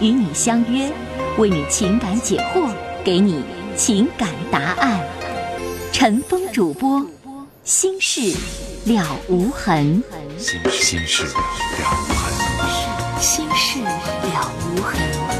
与你相约，为你情感解惑，给你情感答案。陈峰主播，心事了无痕。心心事了无痕。心事了无痕。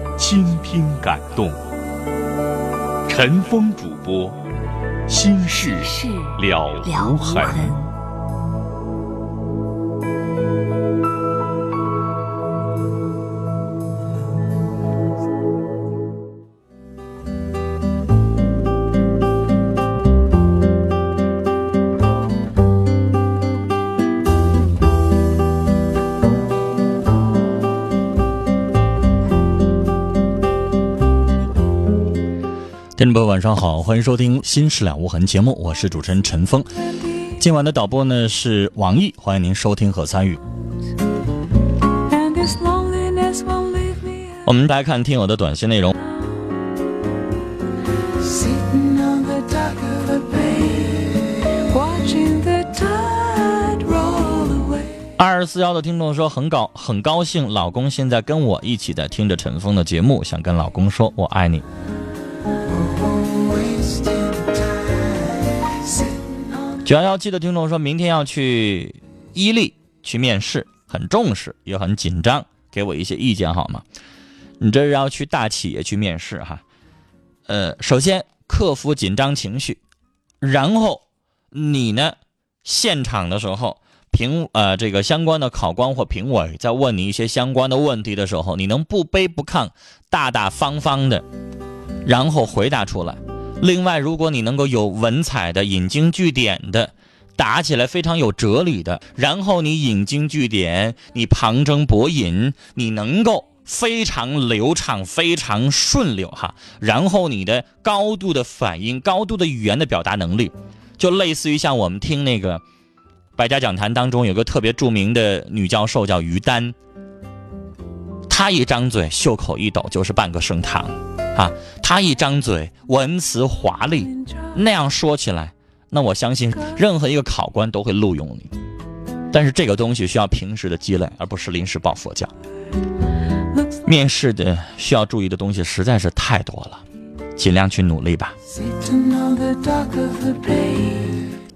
倾听感动，陈峰主播，心事了无痕。听众朋友，晚上好，欢迎收听《新事了无痕》节目，我是主持人陈峰。今晚的导播呢是王毅，欢迎您收听和参与。我们来看听友的短信内容。二四幺的听众说很高很高兴，老公现在跟我一起在听着陈峰的节目，想跟老公说我爱你。九幺幺七的听众说，明天要去伊利去面试，很重视，也很紧张，给我一些意见好吗？你这是要去大企业去面试哈？呃，首先克服紧张情绪，然后你呢，现场的时候评呃这个相关的考官或评委在问你一些相关的问题的时候，你能不卑不亢，大大方方的，然后回答出来。另外，如果你能够有文采的、引经据典的，打起来非常有哲理的，然后你引经据典，你旁征博引，你能够非常流畅、非常顺溜哈，然后你的高度的反应、高度的语言的表达能力，就类似于像我们听那个百家讲坛当中有个特别著名的女教授叫于丹，她一张嘴，袖口一抖就是半个盛唐。啊，他一张嘴，文辞华丽，那样说起来，那我相信任何一个考官都会录用你。但是这个东西需要平时的积累，而不是临时抱佛脚。面试的需要注意的东西实在是太多了，尽量去努力吧。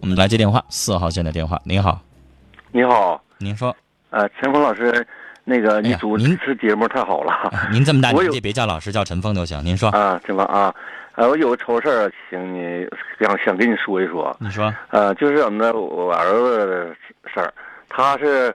我们来接电话，四号线的电话，您好，你好，您说，呃，陈峰老师。那个你主持节目太好了，您这么大年纪别叫老师，叫陈峰都行。您说啊，陈峰啊，呃，我有个愁事儿，请你想想跟你说一说。你说，呃，就是怎么的我儿子的事儿，他是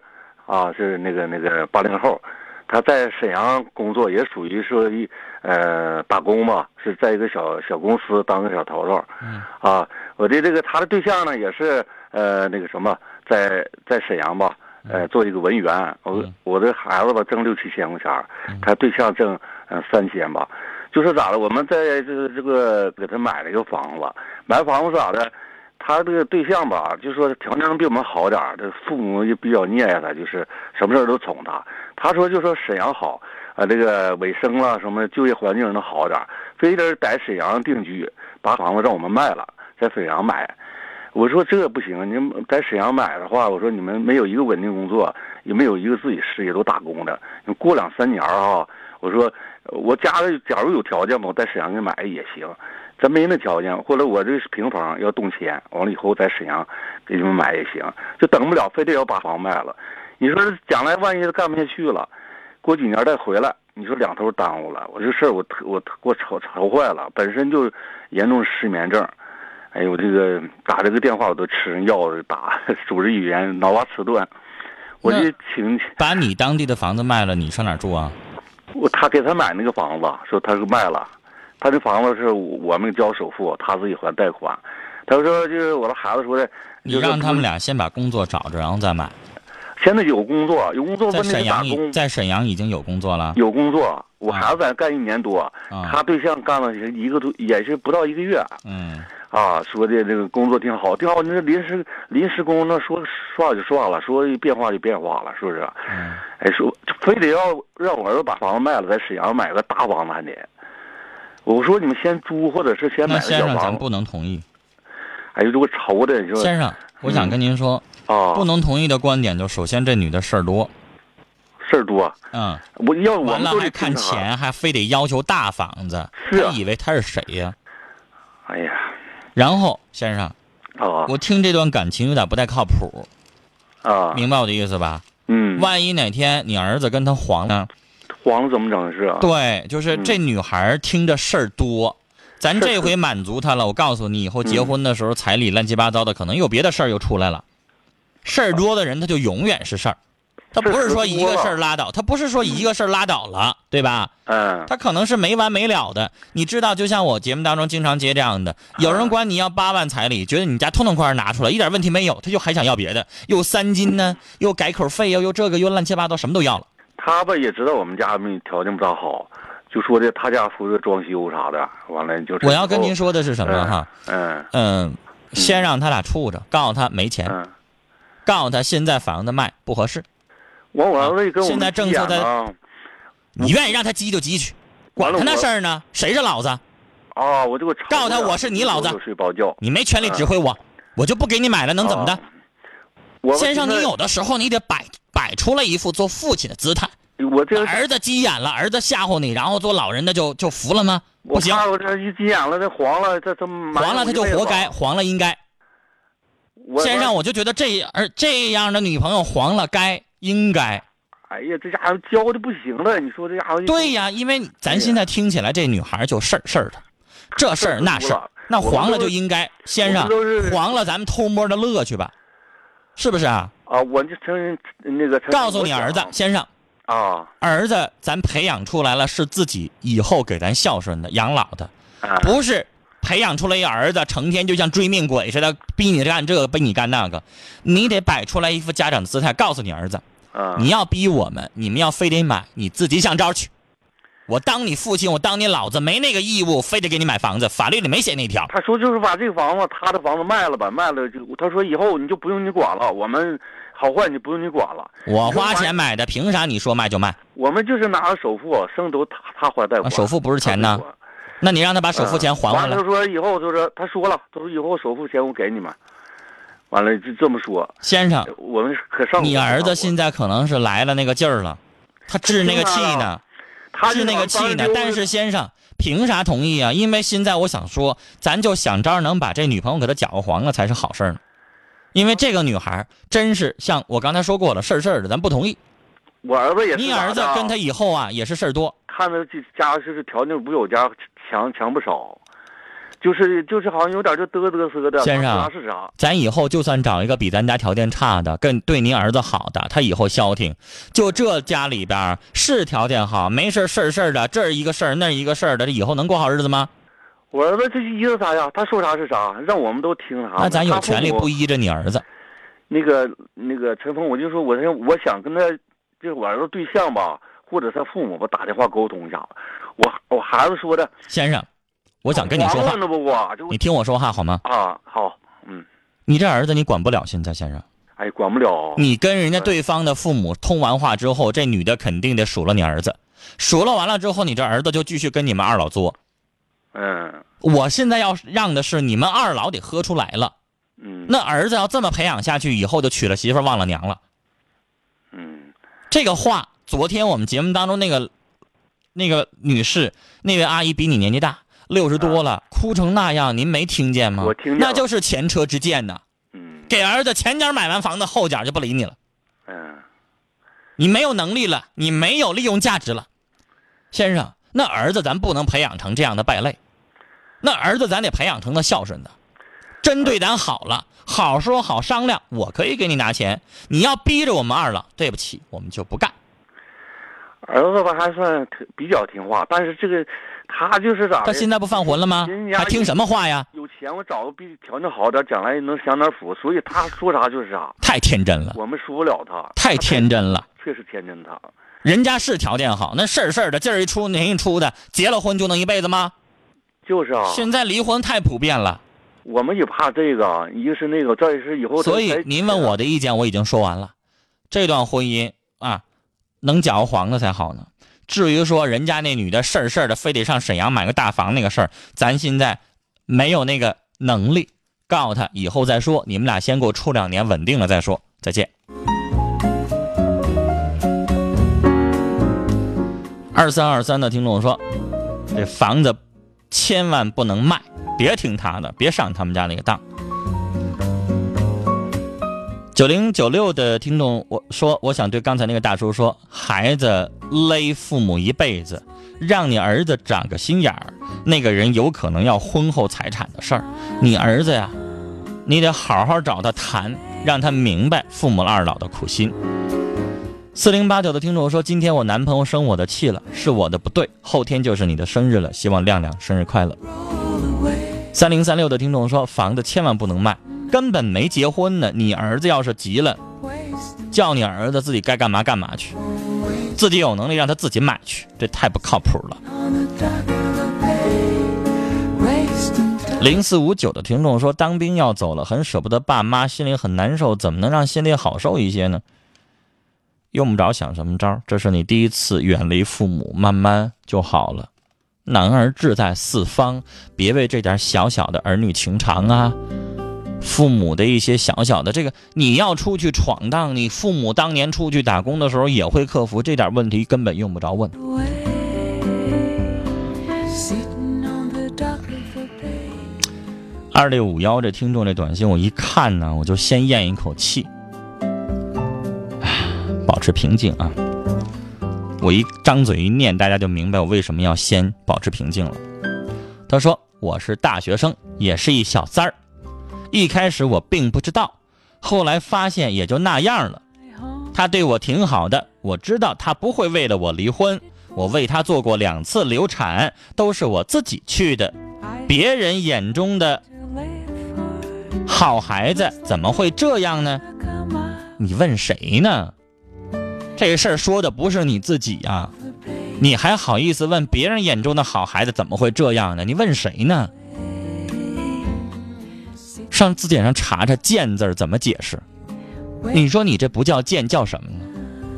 啊，是那个那个八零后，他在沈阳工作，也属于说一呃打工吧，是在一个小小公司当个小头头。嗯。啊，我的这个他的对象呢，也是呃那个什么，在在沈阳吧。呃，做一个文员，我我的孩子吧挣六七千块钱，他对象挣嗯三千吧，就是咋的？我们在这这个给他买了一个房子，买房子咋的？他这个对象吧，就说条件比我们好点这父母就比较溺爱他，就是什么事都宠他。他说就说沈阳好，啊，这个卫生了什么就业环境能好点非得在沈阳定居，把房子让我们卖了，在沈阳买。我说这不行，你们在沈阳买的话，我说你们没有一个稳定工作，也没有一个自己事业，都打工的。过两三年啊，我说我家里假如有条件吧，我在沈阳给买也行。咱没那条件，或者我这平房要动迁，完了以后在沈阳给你们买也行，就等不了，非得要把房卖了。你说将来万一干不下去了，过几年再回来，你说两头耽误了。我这事儿我特我给我愁愁坏了，本身就严重失眠症。哎呦，这个打这个电话我都吃人药打，组织语言脑瓜迟钝。我就请把你当地的房子卖了，你上哪住啊？我他给他买那个房子，说他是卖了。他这房子是我们交首付，他自己还贷款。他说就是我的孩子说的，你让他们俩先把工作找着，然后再买。现在有工作，有工作在沈阳已在沈阳已经有工作了。有工作，我孩子在干一年多，他对象干了一个多，也是不到一个月。嗯。啊，说的这个工作挺好，挺好。那临时临时工，那说说就说了，说变化就变化了，是不是？嗯。哎，说非得要让我儿子把房子卖了，在沈阳买个大房子还得。我说你们先租，或者是先买个小房。先生，咱不能同意。哎呦，这个愁的，你说。先生，我想跟您说，啊，不能同意的观点就首先这女的事儿多。事儿多。嗯。我要我完了还看钱，还非得要求大房子。以为他是谁呀？哎呀。然后，先生。啊。我听这段感情有点不太靠谱。啊。明白我的意思吧？嗯。万一哪天你儿子跟他黄呢？黄了怎么整是？对，就是这女孩听着事儿多，咱这回满足她了。我告诉你，以后结婚的时候彩礼乱七八糟的，可能有别的事儿又出来了。事儿多的人，他就永远是事儿，他不是说一个事儿拉倒，他不是说一个事儿拉倒了，对吧？嗯。他可能是没完没了的。你知道，就像我节目当中经常接这样的，有人管你要八万彩礼，觉得你家痛痛快快拿出来，一点问题没有，他就还想要别的，又三金呢，又改口费又又这个又乱七八糟，什么都要了。他吧也知道我们家没条件不咋好，就说的他家负责装修啥的，完了就是。我要跟您说的是什么哈？嗯嗯，先让他俩处着，告诉他没钱，告诉他现在房子卖不合适。我我儿子跟我现在政策在，你愿意让他急就急去，管他那事儿呢？谁是老子？啊，我这个告诉他我是你老子，睡饱觉，你没权利指挥我，我就不给你买了，能怎么的？先生，你有的时候你得摆。摆出来一副做父亲的姿态，我这儿子急眼了，儿子吓唬你，然后做老人的就就服了吗？不行，我这一急眼了，这黄了，这这黄了他就活该，黄了应该。先生，我就觉得这而这样的女朋友黄了该应该。哎呀，这家伙教的不行了，你说这家伙。对呀，因为咱现在听起来这女孩就事儿事儿的，这事儿那事儿，那黄了就应该。先生，黄了咱们偷摸的乐去吧，是不是啊？啊，我就承那个告诉你儿子先生，啊，儿子咱培养出来了是自己以后给咱孝顺的养老的，不是培养出来一儿子成天就像追命鬼似的逼你干这个逼你干那个，你得摆出来一副家长的姿态，告诉你儿子，你要逼我们，你们要非得买，你自己想招去。我当你父亲，我当你老子，没那个义务，非得给你买房子，法律里没写那条。他说就是把这个房子，他的房子卖了吧，卖了就他说以后你就不用你管了，我们好坏你不用你管了。我花钱买的，凭啥你说卖就卖？我们就是拿了首付，剩都他他还贷款。首付不是钱呢？那你让他把首付钱还回来。他说以后就是他说了，他说以后首付钱我给你们。完了就这么说。先生，我们可上。你儿子现在可能是来了那个劲儿了，他治那个气呢。他治那个气呢，但是先生凭啥同意啊？因为现在我想说，咱就想招能把这女朋友给他搅和黄了才是好事儿呢。因为这个女孩真是像我刚才说过了，事儿事儿的，咱不同意。我儿子也是。你儿子跟他以后啊也是事儿多。看着这家就是条件比我家强强不少。就是就是好像有点就嘚嘚瑟的，先生，是啥？咱以后就算找一个比咱家条件差的，更对您儿子好的，他以后消停。就这家里边是条件好，没事事儿事儿的，这儿一个事儿那一个事儿的，这以后能过好日子吗？我儿子这依着啥呀？他说啥是啥，让我们都听啥。那咱有权利不依着你儿子。那个那个陈峰，我就说，我说我想跟他，就是我儿子对象吧，或者他父母吧，打电话沟通一下。我我孩子说的，先生。我想跟你说话，你听我说话好吗？啊，好，嗯，你这儿子你管不了，现在先生，哎，管不了。你跟人家对方的父母通完话之后，这女的肯定得数落你儿子，数落完了之后，你这儿子就继续跟你们二老作。嗯，我现在要让的是你们二老得喝出来了。嗯，那儿子要这么培养下去，以后就娶了媳妇忘了娘了。嗯。这个话，昨天我们节目当中那个那个女士，那位阿姨比你年纪大，六十多了，哭成那样，您没听见吗？我听见那就是前车之鉴呐。嗯给儿子前脚买完房子，后脚就不理你了。嗯，你没有能力了，你没有利用价值了，先生，那儿子咱不能培养成这样的败类，那儿子咱得培养成个孝顺的，真对咱好了，好说好商量，我可以给你拿钱，你要逼着我们二老，对不起，我们就不干。儿子吧还算挺比较听话，但是这个他就是咋的？他现在不犯浑了吗人？家还听什么话呀？有钱，我找个比条件好点，将来能享点福，所以他说啥就是啥，太天真了，我们说不了他。太天真了。确实天真他。人家是条件好，那事儿事儿的劲儿一出，年一出的，结了婚就能一辈子吗？就是啊，现在离婚太普遍了，我们也怕这个，一个是那个，再是以后所以您问我的意见我已经说完了。这段婚姻啊，能搅和黄的才好呢。至于说人家那女的事儿事儿的，非得上沈阳买个大房那个事儿，咱现在没有那个能力，告诉他以后再说。你们俩先给我处两年，稳定了再说。再见。二三二三的听众说，这房子千万不能卖，别听他的，别上他们家那个当。九零九六的听众，我说，我想对刚才那个大叔说，孩子勒父母一辈子，让你儿子长个心眼儿，那个人有可能要婚后财产的事儿。你儿子呀，你得好好找他谈，让他明白父母二老的苦心。四零八九的听众说，今天我男朋友生我的气了，是我的不对，后天就是你的生日了，希望亮亮生日快乐。三零三六的听众说，房子千万不能卖。根本没结婚呢，你儿子要是急了，叫你儿子自己该干嘛干嘛去，自己有能力让他自己买去，这太不靠谱了。零四五九的听众说，当兵要走了，很舍不得爸妈，心里很难受，怎么能让心里好受一些呢？用不着想什么招，这是你第一次远离父母，慢慢就好了。男儿志在四方，别为这点小小的儿女情长啊。父母的一些小小的这个，你要出去闯荡，你父母当年出去打工的时候也会克服这点问题，根本用不着问。二六五幺这听众这短信，我一看呢，我就先咽一口气，保持平静啊！我一张嘴一念，大家就明白我为什么要先保持平静了。他说：“我是大学生，也是一小三儿。”一开始我并不知道，后来发现也就那样了。他对我挺好的，我知道他不会为了我离婚。我为他做过两次流产，都是我自己去的。别人眼中的好孩子怎么会这样呢？你问谁呢？这事儿说的不是你自己呀、你还好意思问别人眼中的好孩子怎么会这样呢？你问谁呢？上字典上查查“贱”字儿怎么解释？你说你这不叫贱，叫什么呢？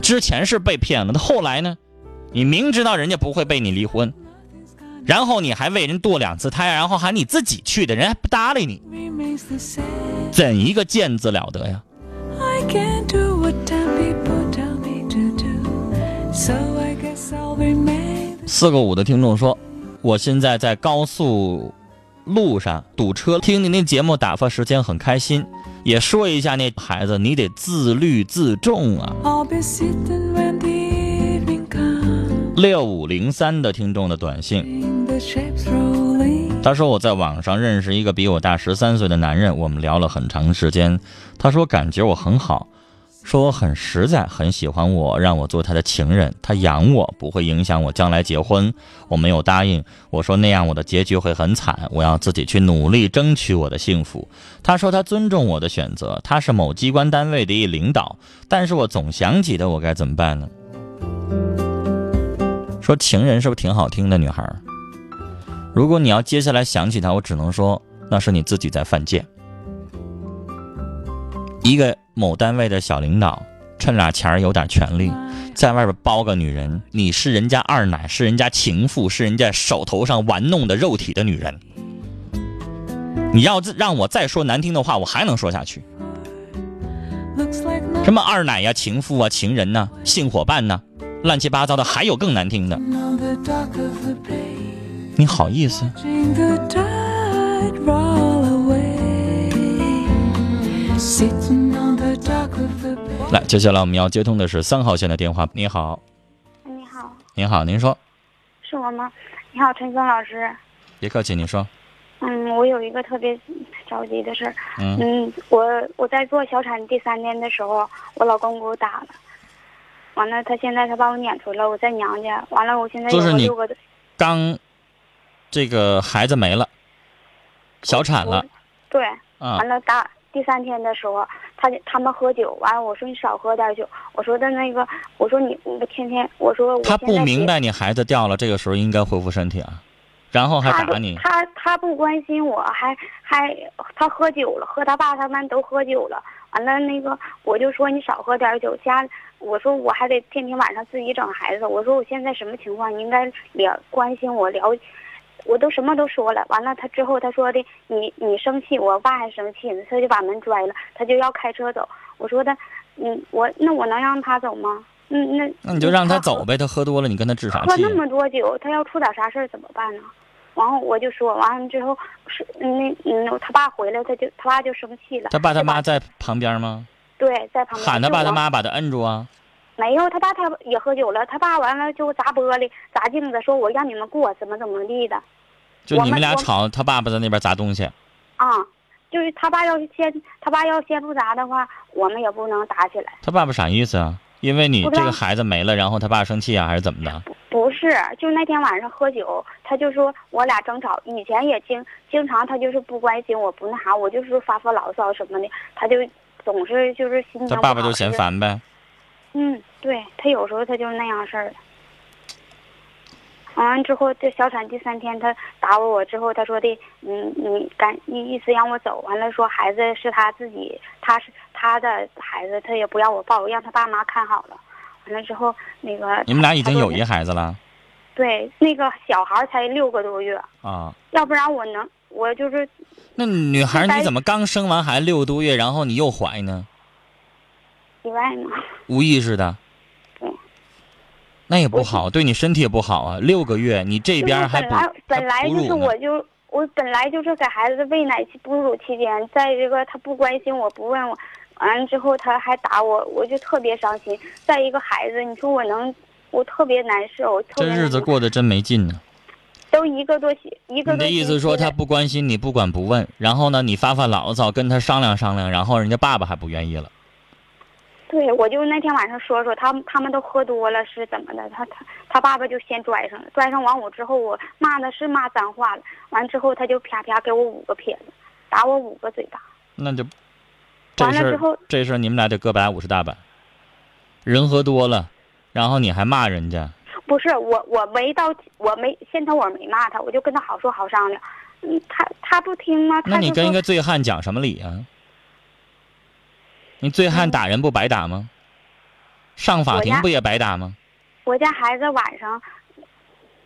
之前是被骗了，那后来呢？你明知道人家不会被你离婚，然后你还为人堕两次胎，然后还你自己去的，人还不搭理你，怎一个贱字了得呀？四个五的听众说，我现在在高速路上堵车，听你那节目打发时间很开心。也说一下那孩子，你得自律自重啊。六五零三的听众的短信，他说我在网上认识一个比我大十三岁的男人，我们聊了很长时间。他说感觉我很好，说我很实在，很喜欢我，让我做他的情人，他养我，不会影响我将来结婚。我没有答应，我说那样我的结局会很惨，我要自己去努力争取我的幸福。他说他尊重我的选择，他是某机关单位的一领导，但是我总想起他，我该怎么办呢？说情人是不是挺好听的女孩？如果你要接下来想起他，我只能说那是你自己在犯贱。一个某单位的小领导，趁俩钱儿有点权利，在外边包个女人，你是人家二奶，是人家情妇，是人家手头上玩弄的肉体的女人。你要让我再说难听的话，我还能说下去。什么二奶呀、情妇啊、情人呐、性伙伴呐、乱七八糟的，还有更难听的。你好意思？来，接下来我们要接通的是三号线的电话。你好，你好，您好，您说，是我吗？你好，陈峰老师。别客气，你说。嗯，我有一个特别着急的事儿。嗯嗯，我我在做小产第三天的时候，我老公给我打了，完了他现在他把我撵出来了，我在娘家，完了我现在有就是你刚这个孩子没了，小产了，对，啊完了打第三天的时候，他就他们喝酒，完了我说你少喝点酒，我说的那个，我说你我天天，我说我他不明白你孩子掉了，这个时候应该恢复身体啊，然后还打你，他他不关心我，还还他喝酒了，和他爸他们都喝酒了。完了那个我就说你少喝点酒，家我说我还得天天晚上自己整孩子。我说我现在什么情况，你应该了关心我了，我都什么都说了。完了他之后他说的你你生气，我爸还生气呢，他就把门拽了，他就要开车走。我说的嗯我那我能让他走吗？嗯那那你就让他走呗，他喝多了，你跟他治啥气啊？喝那么多酒，他要出点啥事儿怎么办呢？然后我就说，完了之后是那嗯，他爸回来，他就他爸就生气了。他爸他妈在旁边吗？对在旁边喊他爸他妈把他摁住啊！没有，他爸他也喝酒了，他爸完了就砸玻璃、砸镜子，说我让你们过怎么怎么地的就你们俩吵，他爸爸在那边砸东西，啊。就是他爸要是先他爸要先不砸的话，我们也不能打起来。他爸爸啥意思啊？因为你这个孩子没了，然后他爸生气啊，还是怎么的？不是，就那天晚上喝酒，他就说我俩争吵，以前也经经常他就是不关心我，不那啥，我就是发发牢骚什么的，他就总是就是心情他不好爸爸就嫌烦呗。嗯，对他有时候他就是那样事儿的。完了之后，这小产第三天，他打我我之后，他说的，嗯，你赶意意思让我走，完了说孩子是他自己，他是他的孩子，他也不让我抱，让他爸妈看好了。完了之后，那个你们俩已经有一孩子了对那个小孩才六个多月，啊？要不然我能我就是那女孩你怎么刚生完孩子六个多月，然后你又怀呢？意外嘛。无意识的对。那也不好，对你身体也不好啊。六个月，你这边还本来本来就是我就我本来就是给孩子喂奶期哺乳期间，再一个他不关心我，不问我，完了之后他还打我，我就特别伤心。再一个孩子，你说我能，我特别难受，这日子过得真没劲呢。都一个多星一个你的意思说他不关心你，不管不问，然后呢，你发发牢骚，跟他商量商量，然后人家爸爸还不愿意了。对，我就那天晚上说说他们，他们都喝多了是怎么的？他他他爸爸就先拽上了，拽上完我之后，我骂的是骂脏话了，完之后他就啪啪给我五个撇子，打我五个嘴巴。那就这事儿完了之后，这事儿你们俩得各摆五十大板。人喝多了，然后你还骂人家，不是我，我没到，我没先头我没骂他，我就跟他好说好商量。嗯，他他不听吗？那你跟一个醉汉讲什么理啊？你醉汉打人不白打吗？上法庭不也白打吗？我家孩子晚上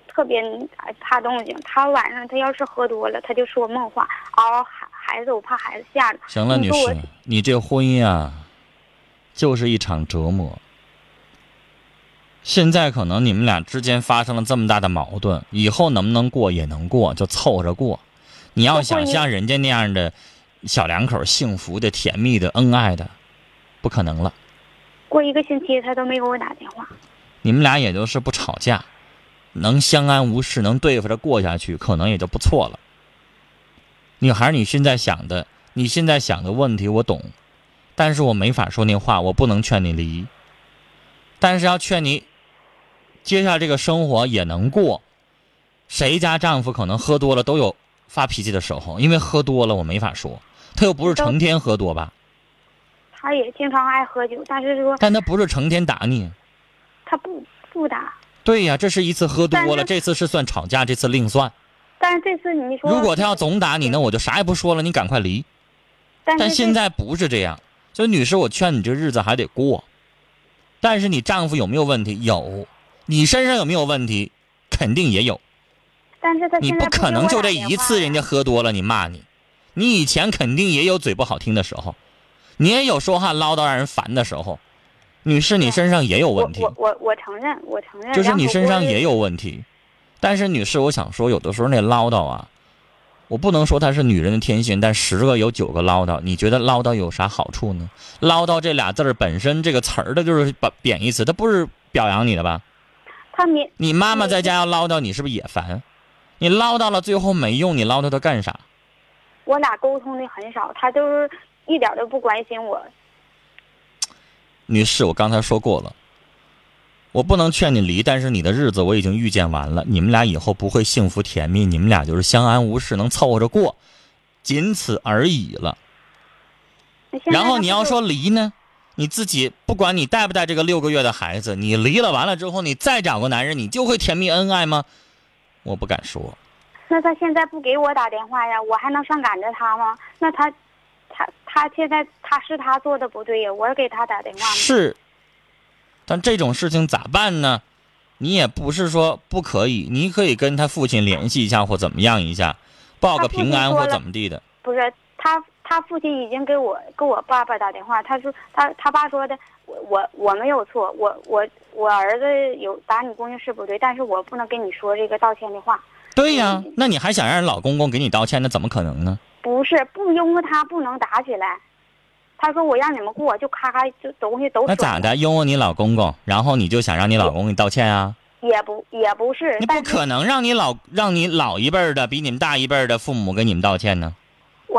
特别哎怕动静，他晚上他要是喝多了，他就说梦话，嗷嗷孩孩子，我怕孩子吓着。行了，女士，你这婚姻啊，就是一场折磨。现在可能你们俩之间发生了这么大的矛盾，以后能不能过也能过，就凑合着过。你要想像人家那样的小两口幸福的、甜蜜的、恩爱的，不可能了。过一个星期他都没给我打电话。你们俩也就是不吵架，能相安无事，能对付着过下去，可能也就不错了。女孩，你现在想的，你现在想的问题我懂，但是我没法说那话，我不能劝你离，但是要劝你，接下来这个生活也能过。谁家丈夫可能喝多了都有发脾气的时候，因为喝多了我没法说，他又不是成天喝多吧，他也经常爱喝酒，但是说但他不是成天打你。他不不打。对呀，这是一次喝多了，这次是算吵架，这次另算。但是这次你说，如果他要总打你那，我就啥也不说了，你赶快离。但现在不是这样，所以女士，我劝你这日子还得过。但是你丈夫有没有问题？有。你身上有没有问题？肯定也有。但是他你不可能就这一次，人家家喝多了你骂你，你以前肯定也有嘴不好听的时候。你也有说话唠叨让人烦的时候。女士，你身上也有问题。我我我承认，我承认。就是你身上也有问题，但是女士，我想说，有的时候那唠叨啊，我不能说它是女人的天性，但十个有九个唠叨。你觉得唠叨有啥好处呢？唠叨这俩字儿本身这个词儿的就是贬贬义词，它不是表扬你的吧？他你。你妈妈在家要唠叨，你是不是也烦？你唠叨了最后没用，你唠叨它干啥？我俩沟通的很少，他就是一点都不关心我。女士，我刚才说过了，我不能劝你离，但是你的日子我已经预见完了，你们俩以后不会幸福甜蜜，你们俩就是相安无事，能凑合着过，仅此而已了。然后你要说离呢，你自己不管你带不带这个六个月的孩子，你离了完了之后，你再找个男人，你就会甜蜜恩爱吗？我不敢说。那他现在不给我打电话呀，我还能上赶着他吗？那他。他他现在他是他做的不对呀，我给他打电话是，但这种事情咋办呢？你也不是说不可以，你可以跟他父亲联系一下或怎么样一下，报个平安或怎么地的。不是他他父亲已经给我给我爸爸打电话，他说他他爸说的我我我没有错，我我我儿子有打你姑娘是不对，但是我不能跟你说这个道歉的话。对呀，那你还想让老公公给你道歉，那怎么可能呢？不是不因为他不能打起来，他说我让你们过就咔咔就东西都那咋的？因为你老公公，然后你就想让你老公给你道歉啊？也不也不是，你不可能让你老让你老一辈的比你们大一辈的父母给你们道歉呢，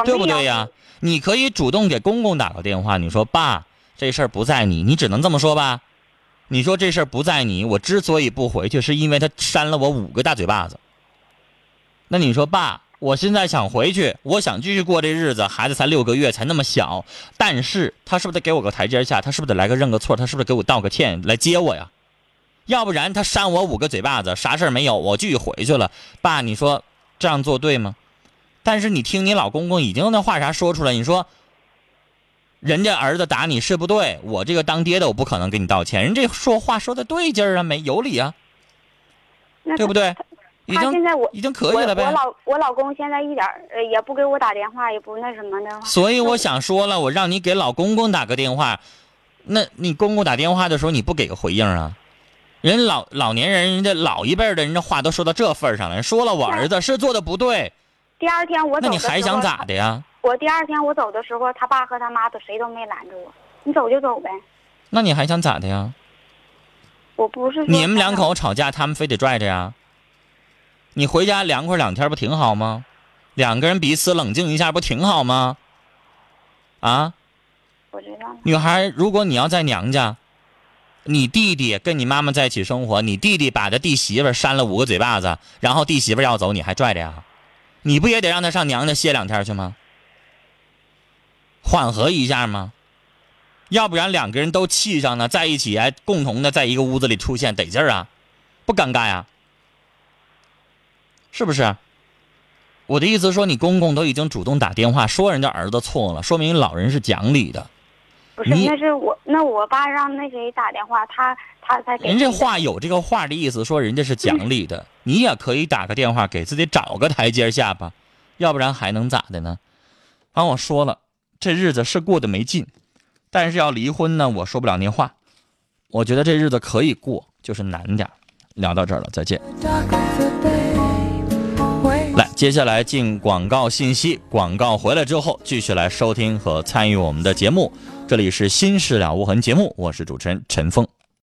对不对呀？你可以主动给公公打个电话，你说爸，这事儿不在你，你只能这么说吧？你说这事儿不在你，我之所以不回去，是因为他扇了我五个大嘴巴子。那你说爸？我现在想回去，我想继续过这日子。孩子才六个月，才那么小，但是他是不是得给我个台阶下？他是不是得来个认个错？他是不是给我道个歉来接我呀？要不然他扇我五个嘴巴子，啥事儿没有，我继续回去了。爸，你说这样做对吗？但是你听你老公公已经那话啥说出来，你说人家儿子打你是不对，我这个当爹的我不可能给你道歉。人这说话说的对劲儿啊，没有理啊，对不对？他现在我已经可以了呗。我老我老公现在一点呃也不给我打电话，也不那什么的。所以我想说了，我让你给老公公打个电话，那你公公打电话的时候你不给个回应啊？人老老年人，人家老一辈的人，这话都说到这份上了，说了我儿子是做的不对。第二天我那你还想咋的呀？我第二天我走的时候，他爸和他妈都谁都没拦着我，你走就走呗。那你还想咋的呀？我不是你们两口吵架，他们非得拽着呀？你回家凉快两天不挺好吗？两个人彼此冷静一下不挺好吗？啊？我知道。女孩，如果你要在娘家，你弟弟跟你妈妈在一起生活，你弟弟把他弟媳妇扇了五个嘴巴子，然后弟媳妇要走，你还拽着呀？你不也得让他上娘家歇两天去吗？缓和一下吗？要不然两个人都气上了，在一起还共同的在一个屋子里出现得劲儿啊，不尴尬呀？是不是？我的意思说，你公公都已经主动打电话说人家儿子错了，说明老人是讲理的。不是，那是我，那我爸让那谁打电话，他他才给。人这话有这个话的意思，说人家是讲理的，你也可以打个电话给自己找个台阶下吧，要不然还能咋的呢？反正我说了，这日子是过得没劲，但是要离婚呢，我说不了那话。我觉得这日子可以过，就是难点聊到这儿了，再见。接下来进广告信息。广告回来之后，继续来收听和参与我们的节目。这里是《新事了无痕》节目，我是主持人陈峰。